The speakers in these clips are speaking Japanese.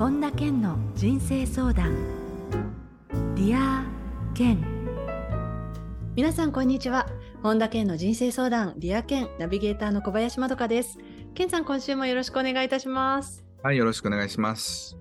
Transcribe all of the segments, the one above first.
本田健の人生相談。 Dear 健。皆さんこんにちは。本田健の人生相談 Dear 健ナビゲーターの小林まどかです。健さん今週もよろしくお願いいたします。はいよろしくお願いします。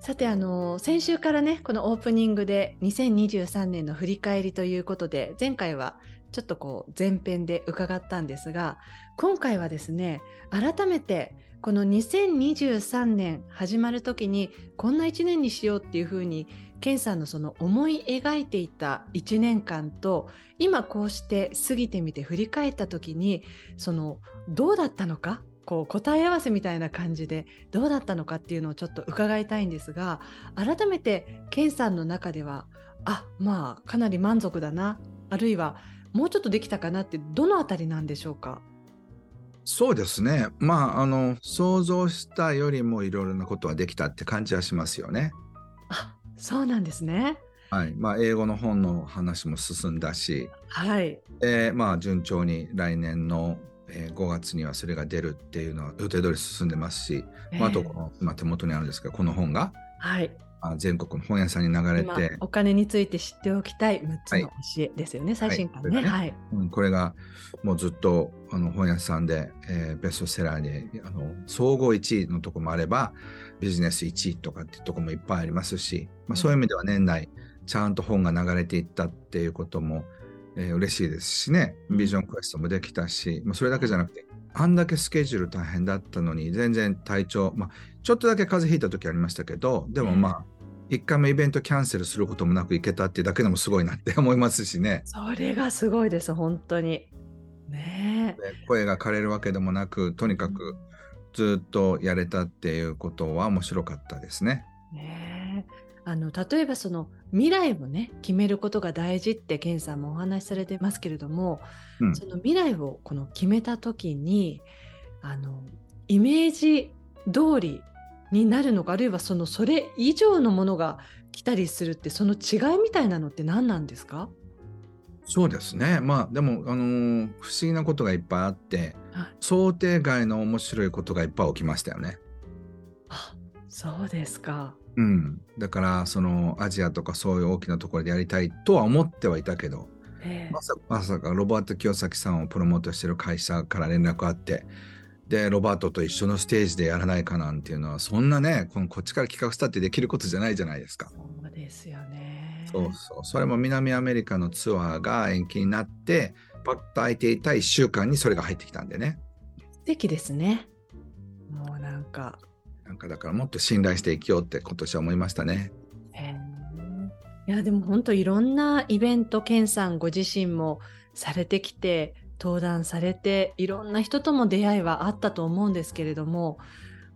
さてあの先週からねこのオープニングで2023年の振り返りということで前回はちょっとこう前編で伺ったんですが今回はですね改めてこの2023年始まる時にこんな1年にしようっていうふうに健さんのその思い描いていた1年間と今こうして過ぎてみて振り返った時にそのどうだったのかこう答え合わせみたいな感じでどうだったのかっていうのをちょっと伺いたいんですが改めて健さんの中ではあまあかなり満足だなあるいはもうちょっとできたかなってどのあたりなんでしょうか？そうですね。まああの想像したよりもいろいろなことはできたって感じはしますよね。あそうなんですね。はい。まあ、英語の本の話も進んだし、はい。えー、まあ、順調に来年のえー、5月にはそれが出るっていうのは予定通り進んでますし、えー、まあ、あとこの、まあ、手元にあるんですけどこの本が、はい、全国の本屋さんに流れて。お金について知っておきたい6つの教えですよね、はい、最新刊ね。はい、ねはい。うん、これがもうずっとあの本屋さんで、えー、ベストセラーであの総合1位のとこもあればビジネス1位とかっていうとこもいっぱいありますし、まあ、そういう意味では年内ちゃんと本が流れていったっていうことも、えー、嬉しいですしね、ビジョンクエストもできたし、まあ、それだけじゃなくて、あんだけスケジュール大変だったのに、全然体調、まあ、ちょっとだけ風邪ひいた時ありましたけど、でもまあ、一回もイベントキャンセルすることもなく行けたっていうだけでもすごいなって思いますしね。それがすごいです、本当に。ね声が枯れるわけでもなく、とにかくずっとやれたっていうことは面白かったですね。ねあの例えばその未来をね決めることが大事って健さんもお話しされてますけれども、うん、その未来をこの決めた時にあのイメージ通りになるのかあるいはそのそれ以上のものが来たりするってその違いみたいなのって何なんですか？そうですね。まあでも、あのー、不思議なことがいっぱいあって、はい、想定外の面白いことがいっぱい起きましたよね。あそうですか。うん、だからそのアジアとかそういう大きなところでやりたいとは思ってはいたけど、まさまさかロバート清崎さんをプロモートしてる会社から連絡あってでロバートと一緒のステージでやらないかなんていうのはそんなねこのこっちから企画したってできることじゃないじゃないですか。そうですよねそうそうそれも南アメリカのツアーが延期になってパッと空いていた1週間にそれが入ってきたんでね。素敵ですね。もうなんかなんかだからもっと信頼していきようって今年は思いましたね。いやでも本当いろんなイベント健さんご自身もされてきて登壇されていろんな人とも出会いはあったと思うんですけれども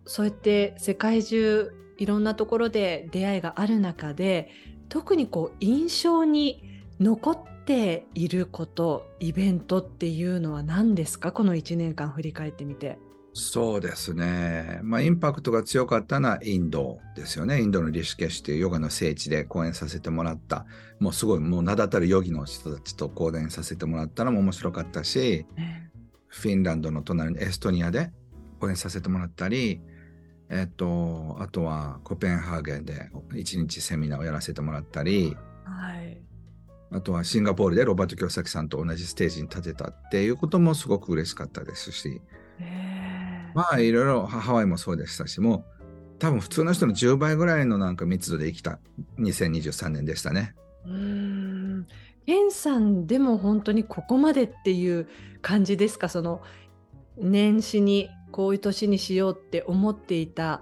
そうやって世界中いろんなところで出会いがある中で特にこう印象に残っていることイベントっていうのは何ですか？この1年間振り返ってみて。そうですね。まあ、インパクトが強かったのはインドですよね。インドのリシュケシュというヨガの聖地で講演させてもらった、もうすごい、もう名だたるヨギの人たちと講演させてもらったのも面白かったし、フィンランドの隣のエストニアで講演させてもらったり、えっと、あとはコペンハーゲンで一日セミナーをやらせてもらったり、はい、あとはシンガポールでロバート京崎さんと同じステージに立てたっていうこともすごく嬉しかったですし、まあいろいろハワイもそうでしたしもう多分普通の人の10倍ぐらいのなんか密度で生きた2023年でしたね。うんケンさんでも本当にここまでっていう感じですか？その年始にこういう年にしようって思っていた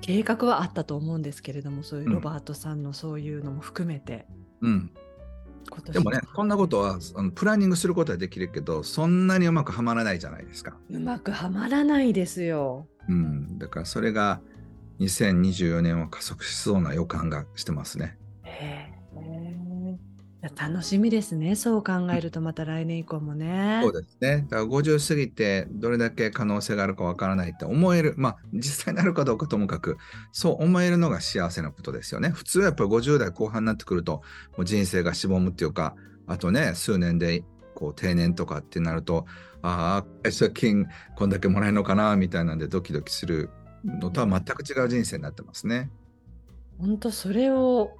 計画はあったと思うんですけれどもそういうロバートさんのそういうのも含めて。うん、でもね、こんなことはあのプランニングすることはできるけど、そんなにうまくはまらないじゃないですか。うまくはまらないですよ。うん、だからそれが2024年は加速しそうな予感がしてますね。へ楽しみですね。そう考えるとまた来年以降もね。そうですね。だから50過ぎてどれだけ可能性があるかわからないって思える。まあ実際になるかどうかともかく、そう思えるのが幸せなことですよね。普通はやっぱり50代後半になってくると、もう人生がしぼむっていうか、あとね、数年でこう定年とかってなると、ああ、借金こんだけもらえるのかなみたいなんでドキドキするのとは全く違う人生になってますね。本当それを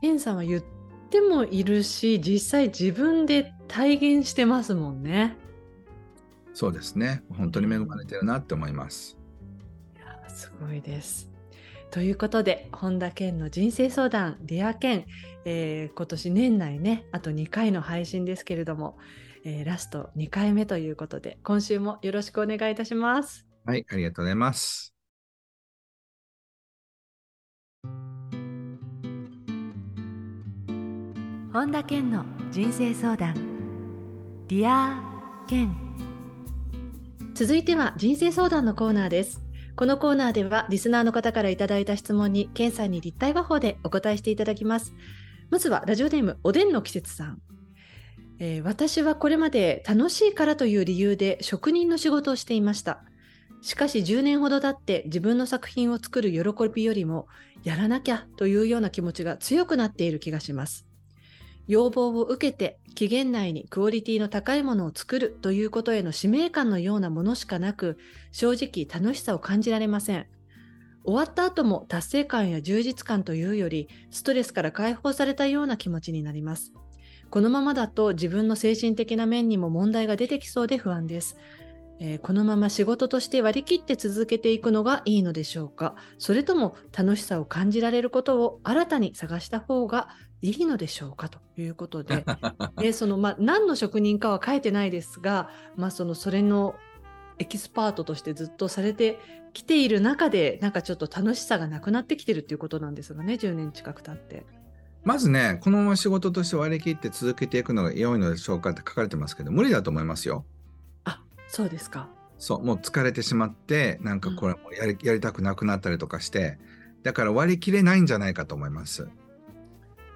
ケンさんは言ってもいるし実際自分で体現してますもんね。そうですね本当に恵まれてるなって思います。いやすごいです。ということで本田健の人生相談「 Dear 健」えー、今年年内ねあと2回の配信ですけれども、えー、ラスト2回目ということで今週もよろしくお願いいたします。はい、ありがとうございます。本田健の人生相談。 Dear 健。続いては人生相談のコーナーです。このコーナーではリスナーの方からいただいた質問に健さんに立体話法でお答えしていただきます。まずはラジオネームおでんの季節さん。えー、私はこれまで楽しいからという理由で職人の仕事をしていました。しかし10年ほど経って自分の作品を作る喜びよりもやらなきゃというような気持ちが強くなっている気がします。要望を受けて期限内にクオリティの高いものを作るということへの使命感のようなものしかなく正直楽しさを感じられません。終わった後も達成感や充実感というよりストレスから解放されたような気持ちになります。このままだと自分の精神的な面にも問題が出てきそうで不安です。えー、このまま仕事として割り切って続けていくのがいいのでしょうかそれとも楽しさを感じられることを新たに探した方がいいのでしょうか？ということで でその、まあ、何の職人かは書いてないですが、まあ、そのそれのエキスパートとしてずっとされてきている中でなんかちょっと楽しさがなくなってきてるっていうことなんですがね10年近く経って。まずねこのまま仕事として割り切って続けていくのが良いのでしょうかって書かれてますけど無理だと思いますよ。そうですか。そう、もう疲れてしまって、なんかこれもやり,、やりたくなくなったりとかして、だから割り切れないんじゃないかと思います。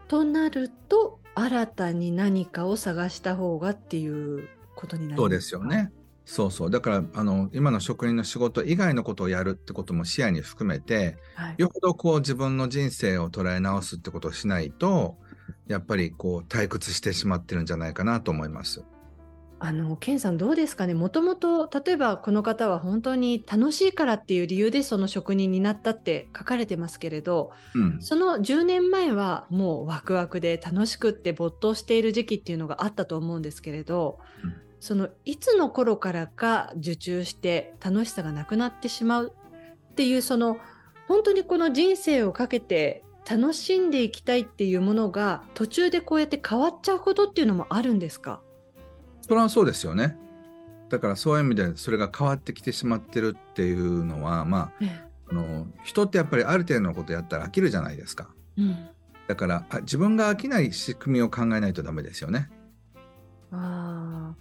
となると、新たに何かを探した方がっていうことになりますそうですよね。そうそう。だから、あの、今の職人の仕事以外のことをやるってことも視野に含めて、はい、よほどこう自分の人生を捉え直すってことをしないと、やっぱりこう退屈してしまってるんじゃないかなと思います。あの、ケンさんどうですかね？もともと、例えばこの方は本当に楽しいからっていう理由でその職人になったって書かれてますけれど、うん、その10年前はもうワクワクで楽しくって没頭している時期っていうのがあったと思うんですけれど、うん、そのいつの頃からか受注して楽しさがなくなってしまうっていうその本当にこの人生をかけて楽しんでいきたいっていうものが途中でこうやって変わっちゃうことっていうのもあるんですか？それはそうですよね。だからそういう意味でそれが変わってきてしまってるっていうのはまあ、あの人ってやっぱりある程度のことやったら飽きるじゃないですか。うん、だからあ自分が飽きない仕組みを考えないとダメですよね。あ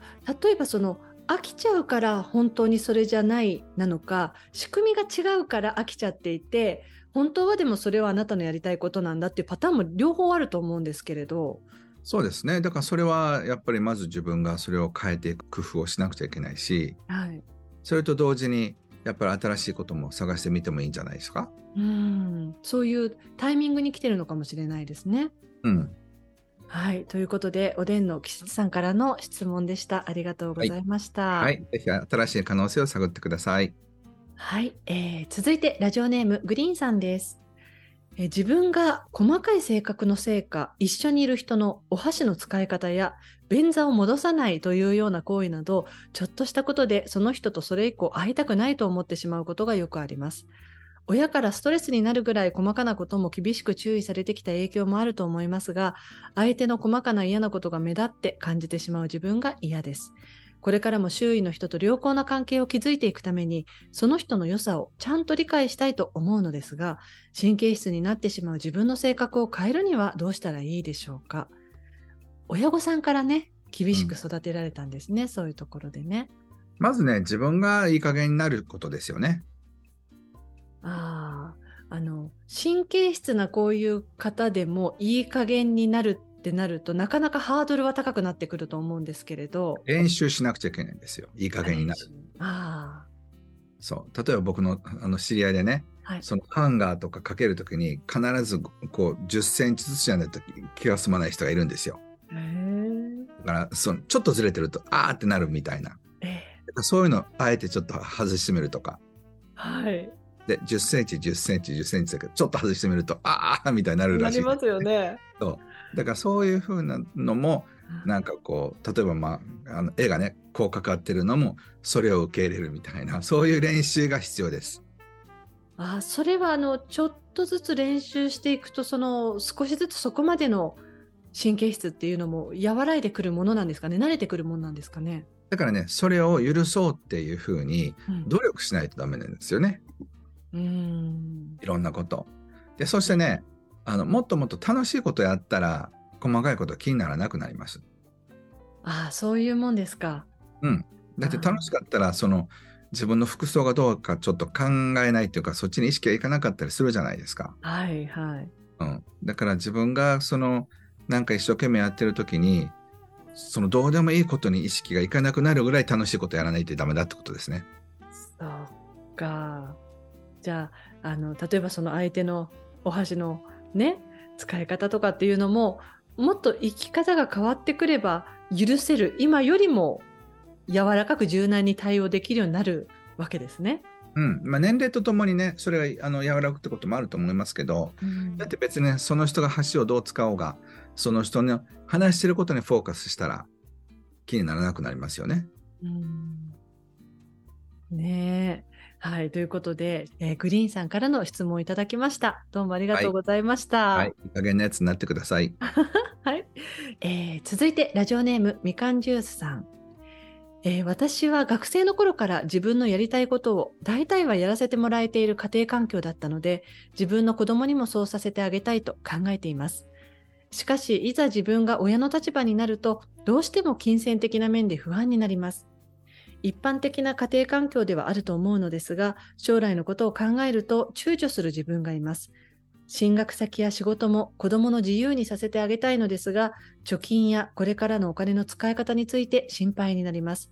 例えばその飽きちゃうから本当にそれじゃないなのか仕組みが違うから飽きちゃっていて本当はでもそれはあなたのやりたいことなんだっていうパターンも両方あると思うんですけれどそうですね。だからそれはやっぱりまず自分がそれを変えていく工夫をしなくちゃいけないし、はい、それと同時にやっぱり新しいことも探してみてもいいんじゃないですか？うんそういうタイミングに来てるのかもしれないですね。うん。はい。ということで、おでんの吉さんからの質問でした。ありがとうございました。はい。はい、ぜひ新しい可能性を探ってください。はい、えー。続いて、ラジオネーム、グリーンさんです。え自分が細かい性格のせいか一緒にいる人のお箸の使い方や便座を戻さないというような行為などちょっとしたことでその人とそれ以降会いたくないと思ってしまうことがよくあります。親からストレスになるぐらい細かなことも厳しく注意されてきた影響もあると思いますが相手の細かな嫌なことが目立って感じてしまう自分が嫌です。これからも周囲の人と良好な関係を築いていくために、その人の良さをちゃんと理解したいと思うのですが、神経質になってしまう自分の性格を変えるにはどうしたらいいでしょうか？親御さんからね、厳しく育てられたんですね、うん、そういうところでね。まずね、自分がいい加減になることですよね。ああ、あの、神経質なこういう方でもいい加減になるってなるとなかなかハードルは高くなってくると思うんですけれど練習しなくちゃいけないんですよいい加減になる。あそう例えば僕のあの知り合いでね、はい、そのハンガーとかかけるときに必ずこう10センチずつじゃないと気が済まない人がいるんですよ。だからそのちょっとずれてるとあーってなるみたいな。えー、そういうのあえてちょっと外してみるとか。はいで、10センチ、10センチ、10センチだけど、ちょっと外してみると、ああみたいになるらしい。なりますよね。だからそういうふうなのも、なんかこう、例えば、まあ、あの絵がね、こうかかってるのも、それを受け入れるみたいな、そういう練習が必要です。あそれはあのちょっとずつ練習していくとその少しずつそこまでの神経質っていうのも和らいでくるものなんですかね？慣れてくるものなんですかね？だからねそれを許そうっていうふうに努力しないとダメなんですよね。うん、いろんなこと。でそしてねあのもっともっと楽しいことやったら細かいこと気にならなくなります。ああそういうもんですか。うん。だって楽しかったらその自分の服装がどうかちょっと考えないっていうかそっちに意識がいかなかったりするじゃないですか。はいはい。うん、だから自分がそのなんか一生懸命やってる時にそのどうでもいいことに意識がいかなくなるぐらい楽しいことやらないとダメだってことですね。そうか。じゃああの例えばその相手のお箸のね使い方とかっていうのももっと生き方が変わってくれば許せる今よりも柔らかく柔軟に対応できるようになるわけですね。うんまあ、年齢とともにねそれがあの柔らかくってこともあると思いますけど、うん、だって別に、ね、その人が箸をどう使おうがその人の話してることにフォーカスしたら気にならなくなりますよね。うん、ねえ。はい、ということで、えー、グリーンさんからの質問をいただきました。どうもありがとうございました。はい、はい、いい加減なやつになってください。はい、えー、続いてラジオネームみかんジュースさん。えー、私は学生の頃から自分のやりたいことを大体はやらせてもらえている家庭環境だったので自分の子供にもそうさせてあげたいと考えています。しかしいざ自分が親の立場になるとどうしても金銭的な面で不安になります。一般的な家庭環境ではあると思うのですが将来のことを考えると躊躇する自分がいます。進学先や仕事も子供の自由にさせてあげたいのですが、貯金やこれからのお金の使い方について心配になります。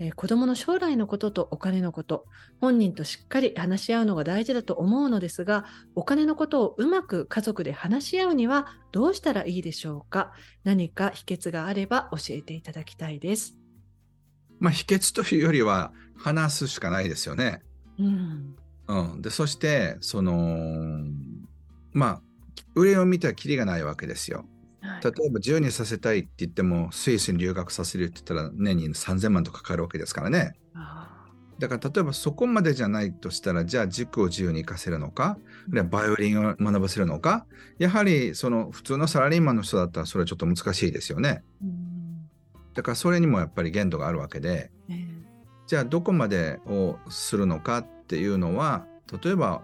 えー、子供の将来のこととお金のこと、本人としっかり話し合うのが大事だと思うのですが、お金のことをうまく家族で話し合うにはどうしたらいいでしょうか？何か秘訣があれば教えていただきたいです。まあ、秘訣というよりは話すしかないですよね。うん。うん、でそしてそのまあ上を見たらきりがないわけですよ。例えば自由にさせたいって言ってもスイスに留学させるって言ったら年に3000万とかかかるわけですからね。だから例えばそこまでじゃないとしたらじゃあ塾を自由に行かせるのか？バイオリンを学ばせるのか？やはりその普通のサラリーマンの人だったらそれはちょっと難しいですよね。だからそれにもやっぱり限度があるわけで、じゃあどこまでをするのかっていうのは例えば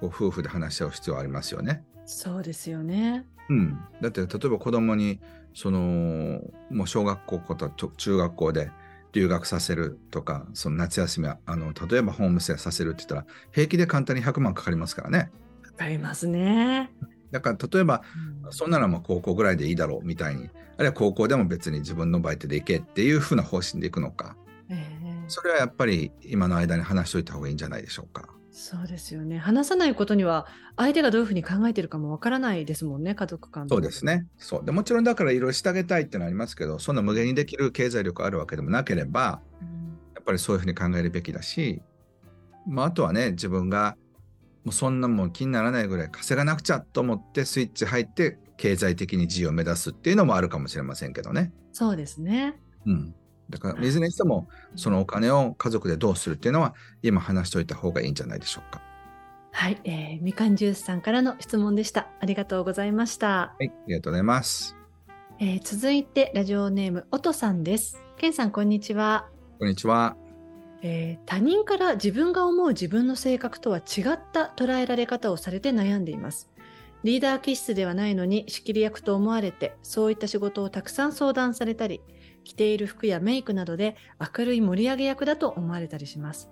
こう夫婦で話し合う必要ありますよね。そうですよね。うん、だって例えば子供にそのもう小学校と中学校で留学させるとかその夏休みはあの例えばホームステイさせるって言ったら平気で簡単に100万かかりますからね。かかりますね。だから例えば、うん、そんならもう高校ぐらいでいいだろうみたいにあるいは高校でも別に自分のバイトで行けっていうふうな方針でいくのか、えー、それはやっぱり今の間に話しておいた方がいいんじゃないでしょうか。そうですよね。話さないことには、相手がどういうふうに考えてるかもわからないですもんね、家族間そうですね。そうでもちろんだからいろいろしてあげたいっていうのはありますけど、そんな無限にできる経済力あるわけでもなければ、うん、やっぱりそういうふうに考えるべきだし、まあ、あとはね、自分がもうそんなもん気にならないぐらい稼がなくちゃと思ってスイッチ入って経済的に自由を目指すっていうのもあるかもしれませんけどね。そうですね。うん。だからいずれにしてもそのお金を家族でどうするっていうのは今話しておいた方がいいんじゃないでしょうか。はい、えー、みかんジュースさんからの質問でした。ありがとうございました。はい、ありがとうございます。えー、続いてラジオネームおとさんです。けんさんこんにちは。こんにちは。えー、他人から自分が思う自分の性格とは違った捉えられ方をされて悩んでいます。リーダー気質ではないのに仕切り役と思われて、そういった仕事をたくさん相談されたり、着ている服やメイクなどで明るい盛り上げ役だと思われたりします。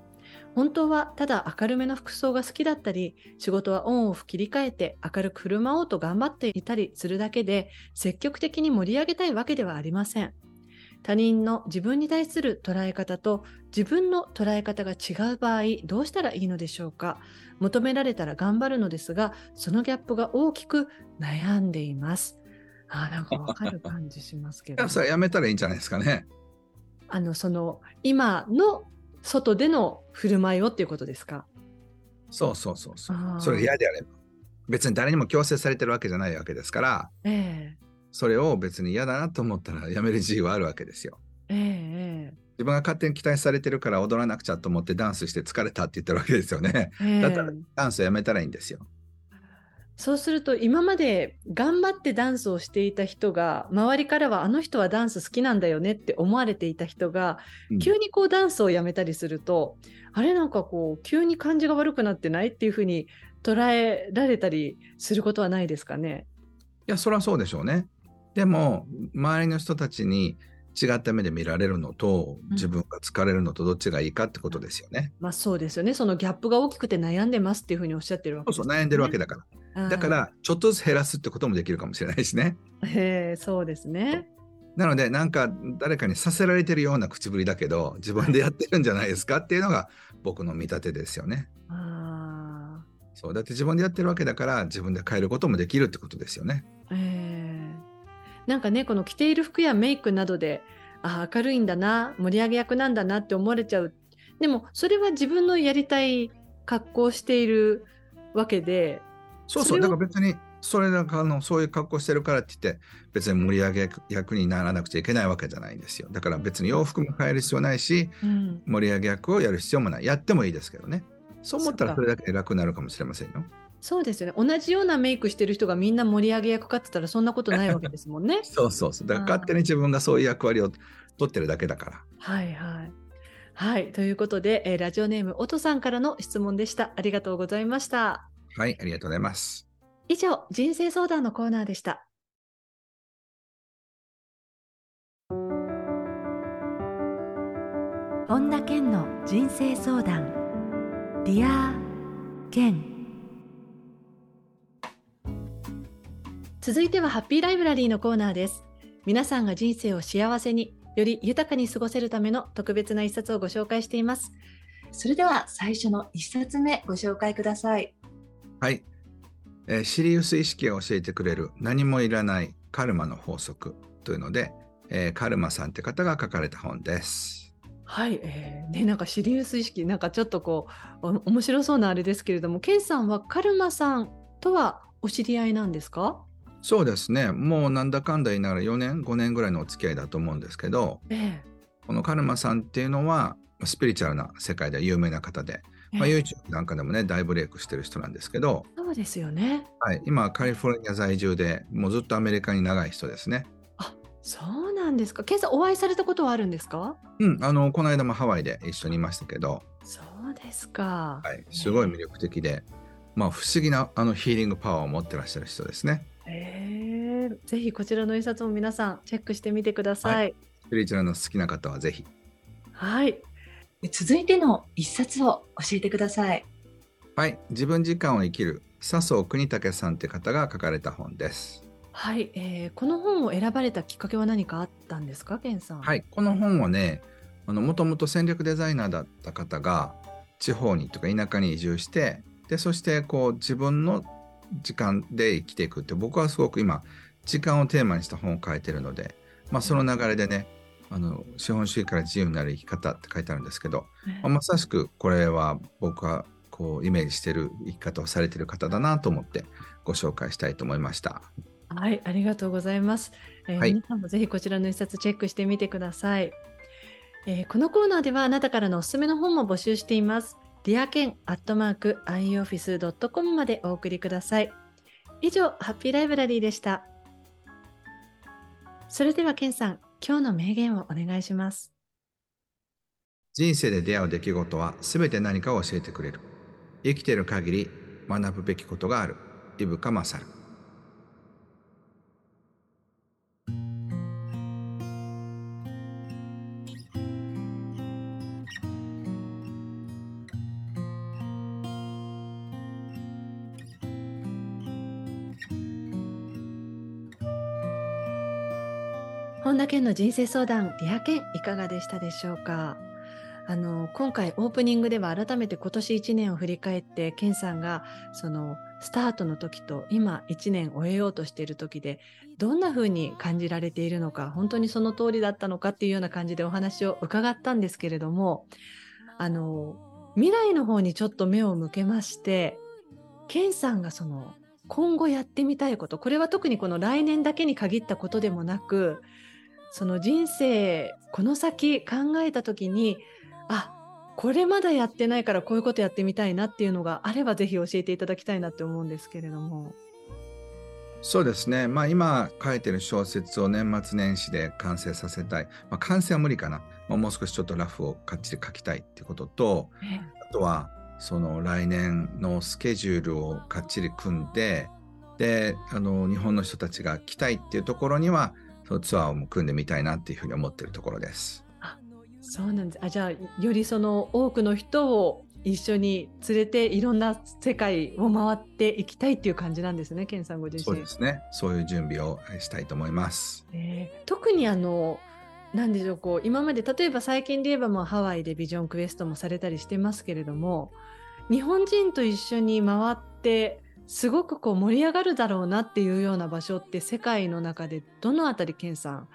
本当はただ明るめの服装が好きだったり、仕事はオンオフ切り替えて明るく振る舞おうと頑張っていたりするだけで、積極的に盛り上げたいわけではありません。他人の自分に対する捉え方と自分の捉え方が違う場合どうしたらいいのでしょうか？求められたら頑張るのですがそのギャップが大きく悩んでいます。あなんかわかる感じしますけど。それやめたらいいんじゃないですかね。あのその今の外での振る舞いをっていうことですか？そうそうそうそう。それが嫌であれば。別に誰にも強制されてるわけじゃないわけですから。えそれを別に嫌だなと思ったらやめる自由はあるわけですよ。えええ自分が勝手に期待されてるから踊らなくちゃと思ってダンスして疲れたって言ってるわけですよね。ええ。だったらダンスをやめたらいいんですよ。そうすると今まで頑張ってダンスをしていた人が周りからはあの人はダンス好きなんだよねって思われていた人がうん。急にこうダンスをやめたりすると、あれなんかこう急に感じが悪くなってないっていうふうに捉えられたりすることはないですかね？いや、それはそうでしょうね。でも、周りの人たちに違った目で見られるのと、うん自分が疲れるのとどっちがいいかってことですよね。まあそうですよね。そのギャップが大きくて悩んでますっていうふうにおっしゃってるわけですそうそう、悩んでるわけだから。らだか、ら、ちょっとずつ減らすってこともできるかもしれないしね。へ えそうですね。なので、なんか誰かにさせられてるような口ぶりだけど、自分でやってるんじゃないですかっていうのが僕の見立てですよね。あそう、だって自分でやってるわけだから、自分で変えることもできるってことですよね。ーえーなんかねこの着ている服やメイクなどであ明るいんだな盛り上げ役なんだなって思われちゃうでもそれは自分のやりたい格好をしているわけでそうそう、だから別に、それなんかあのそういう格好してるからって言って、別に盛り上げ役にならなくちゃいけないわけじゃないんですよ。だから別に洋服も変える必要ないし、うん盛り上げ役をやる必要もない。やってもいいですけどね。そう思ったらそれだけで楽になるかもしれませんよ。そうですよね同じようなメイクしてる人がみんな盛り上げ役かって言ったらそんなことないわけですもんね。そうそうそう。だから勝手に自分がそういう役割を取ってるだけだから。はいはい。はいということで、えーラジオネーム音さんからの質問でした。ありがとうございました。はい、ありがとうございます。以上人生相談のコーナーでした。本田健の人生相談ディア健続いてはハッピーライブラリーのコーナーです。皆さんが人生を幸せにより豊かに過ごせるための特別な一冊をご紹介しています。それでは最初の一冊目ご紹介ください。はい。えーシリウス意識が教えてくれる何もいらないカルマの法則というので、えーカルマさんって方が書かれた本です。はい、えーね、なんかシリウス意識なんかちょっとこうお面白そうなあれですけれどもケンさんはカルマさんとはお知り合いなんですか？そうですね。もうなんだかんだ言いながら4年、5年ぐらいのお付き合いだと思うんですけど、えこのカルマさんっていうのは、まあスピリチュアルな世界では有名な方で、まあ、ええ YouTube なんかでもね、大ブレイクしてる人なんですけど、そうですよね。はい、今、カリフォルニア在住で、もうずっとアメリカに長い人ですね。そうなんですか。ケンさんお会いされたことはあるんですか？うん、あの、この間もハワイで一緒にいましたけど、そうですか、はい、すごい魅力的で、まあ、不思議なあのヒーリングパワーを持ってらっしゃる人ですね。えー、ぜひこちらの一冊も皆さんチェックしてみてください。スピリチュアルの好きな方はぜひ。はい、続いての一冊を教えてください。はい、自分時間を生きる笹生国武さんって方が書かれた本です。はい、えーこの本を選ばれたきっかけは何かあったんですか？ケンさん。はい、この本はね、もともと戦略デザイナーだった方が地方にとか田舎に移住して、でそしてこう自分の時間で生きていくって、僕はすごく今、時間をテーマにした本を書いてるので、まあ、その流れでね、あの資本主義から自由になる生き方って書いてあるんですけど、ねまあまさしくこれは僕がこうイメージしてる生き方をされてる方だなと思ってご紹介したいと思いました。はい、ありがとうございます。えーはい皆さんもぜひこちらの一冊チェックしてみてください。えーこのコーナーではあなたからのおすすめの本も募集しています。ディアケンアットマーク ioffice.com までお送りください。以上、ハッピーライブラリーでした。それではケンさん、今日の名言をお願いします。人生で出会う出来事は全て何かを教えてくれる。生きている限り学ぶべきことがある。イブカマサル。健の人生相談ディア健いかがでしたでしょうか？あの今回オープニングでは改めて今年1年を振り返って健さんがそのスタートの時と今1年終えようとしている時でどんな風に感じられているのか本当にその通りだったのかっていうような感じでお話を伺ったんですけれどもあの未来の方にちょっと目を向けましてケンさんがその今後やってみたいことこれは特にこの来年だけに限ったことでもなくその人生この先考えた時にあこれまだやってないからこういうことやってみたいなっていうのがあればぜひ教えていただきたいなって思うんですけれども。そうですね、まあ、今書いてる小説を年末年始で完成させたい、まあ、完成は無理かな、まあ、もう少しちょっとラフをかっちり書きたいっていうことと、あとはその来年のスケジュールをかっちり組んでであの日本の人たちが来たいっていうところにはそのツアーを組んでみたいなっていうふうに思ってるところです。あそうなんですあじゃあよりその多くの人を一緒に連れていろんな世界を回っていきたいっていう感じなんですね、健さんご自身。そうですね。そういう準備をしたいと思います。えー、特にあのなんでしょうこう今まで例えば最近で言えばもうハワイでビジョンクエストもされたりしてますけれども日本人と一緒に回ってすごくこう盛り上がるだろうなっていうような場所って世界の中でどのあたり健さん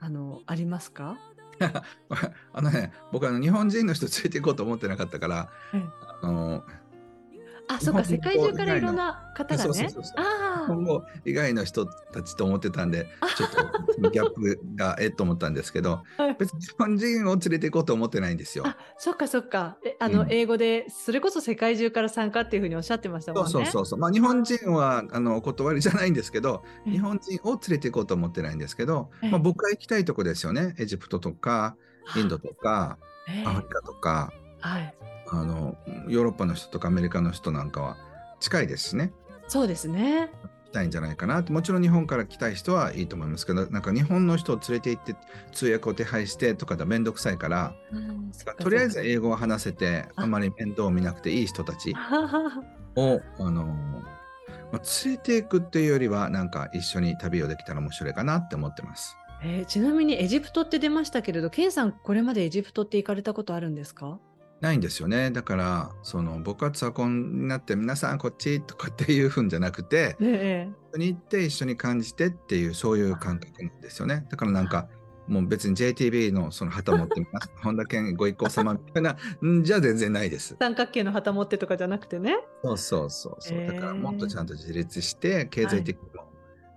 あのありますか？あのね、僕あの日本人の人連れて行こうと思ってなかったから、あのあ、そっか、世界中からいろんな方がね。そうそうそうそう今後以外の人たちと思ってたんで、ちょっとギャップがえっと思ったんですけど、別に日本人を連れて行こうと思ってないんですよ。あ、そっかそっか。えあの、うん、英語でそれこそ世界中から参加っていうふうにおっしゃってましたもんね。そうそうそうまあ日本人はあのお断りじゃないんですけど、日本人を連れて行こうと思ってないんですけど、まあ僕が行きたいとこですよね。エジプトとかインドとかアフリカとか。はい。あのヨーロッパの人とかアメリカの人なんかは近いですしね。そうですね。来たいんじゃないかなもちろん日本から来たい人はいいと思いますけどなんか日本の人を連れて行って通訳を手配してとかで面倒くさいから、うん、とりあえず英語を話せてあまり面倒を見なくていい人たちをあの、まあ、連れていくっていうよりはなんか一緒に旅をできたら面白いかなって思ってます。えー、ちなみにエジプトって出ましたけれど、ケンさんこれまでエジプトって行かれたことあるんですか？ないんですよね。だから、その僕はツアコンになって皆さんこっちとかっていうふうじゃなくて、ええ、に行って一緒に感じてっていうそういう感覚なんですよね。だからなんか、もう別に JTB のその旗持ってみます。本田健ご一行様みたいな、んじゃ全然ないです。三角形の旗持ってとかじゃなくてね。そうそうそうそう、えー、だからもっとちゃんと自立して、経済的にも、はい、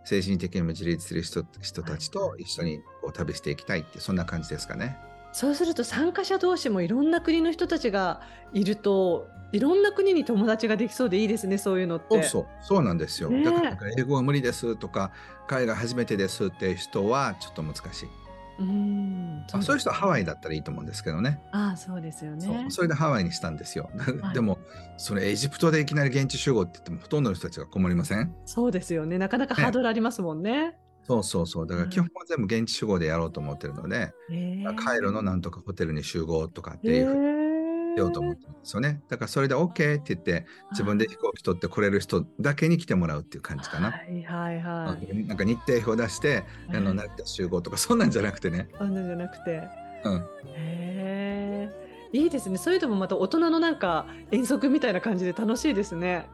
精神的にも自立する人人たちと一緒にこう旅していきたいって、そんな感じですかね。そうすると参加者同士もいろんな国の人たちがいるといろんな国に友達ができそうでいいですねそういうのって。そうそうなんですよ。ね、だから英語は無理ですとか海外初めてですっていう人はちょっと難しい。うんそうそういう人はハワイだったらいいと思うんですけどね。ああそうですよねそ。それでハワイにしたんですよ。はい、でもそれエジプトでいきなり現地集合って言ってもほとんどの人たちが困りません？そうですよね。なかなかハードルありますもんね。ねそうそうそう。だから基本は全部現地集合でやろうと思ってるので、カイロのなんとかホテルに集合とかっていうふうにしようと思ってるんですよね。だからそれで OK って言って、自分で飛行機取って来れる人だけに来てもらうっていう感じかな。はいはいはい。なんか日程表出して、あの、成田集合とか、そんなんじゃなくてね。そんなんじゃなくて。うん。へえ。いいですね。そういうのもまた大人のなんか遠足みたいな感じで楽しいですね。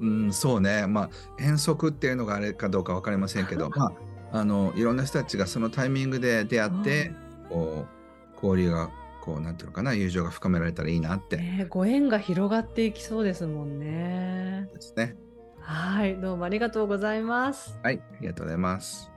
うん、そうね、まあ、遠足っていうのがあれかどうか分かりませんけど、まあ、あのいろんな人たちがそのタイミングで出会って、こう交流がこうなんていうのかな友情が深められたらいいなって、えー、ご縁が広がっていきそうですもんね。ですね。はいどうもありがとうございます。はいありがとうございます。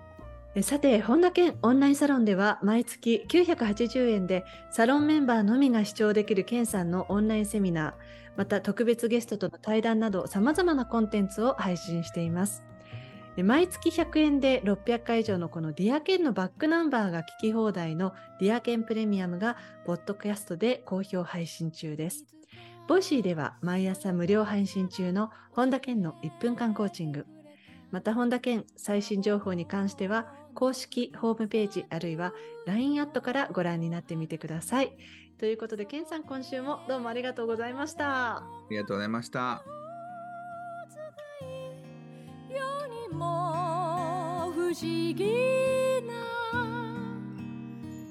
さて本田健オンラインサロンでは毎月980円でサロンメンバーのみが視聴できる健さんのオンラインセミナーまた特別ゲストとの対談など様々なコンテンツを配信しています。毎月100円で600回以上のこのディアケンのバックナンバーが聞き放題のディアケンプレミアムがポッドキャストで好評配信中です。ボイシーでは毎朝無料配信中の本田健の1分間コーチング。また本田健最新情報に関しては公式ホームページあるいは LINE アットからご覧になってみてください。ということで、ケンさん、今週もどうもありがとうございました。ありがとうございました。不思議な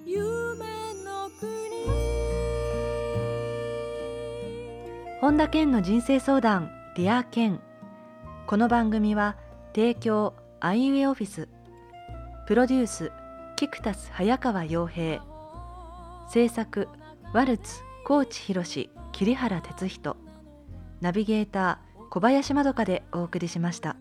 夢の国本田健の人生相談ディア健この番組は提供アイウェイオフィスプロデュースキクタス早川洋平制作ワルツ高知博桐原哲人ナビゲーター小林まどかでお送りしました。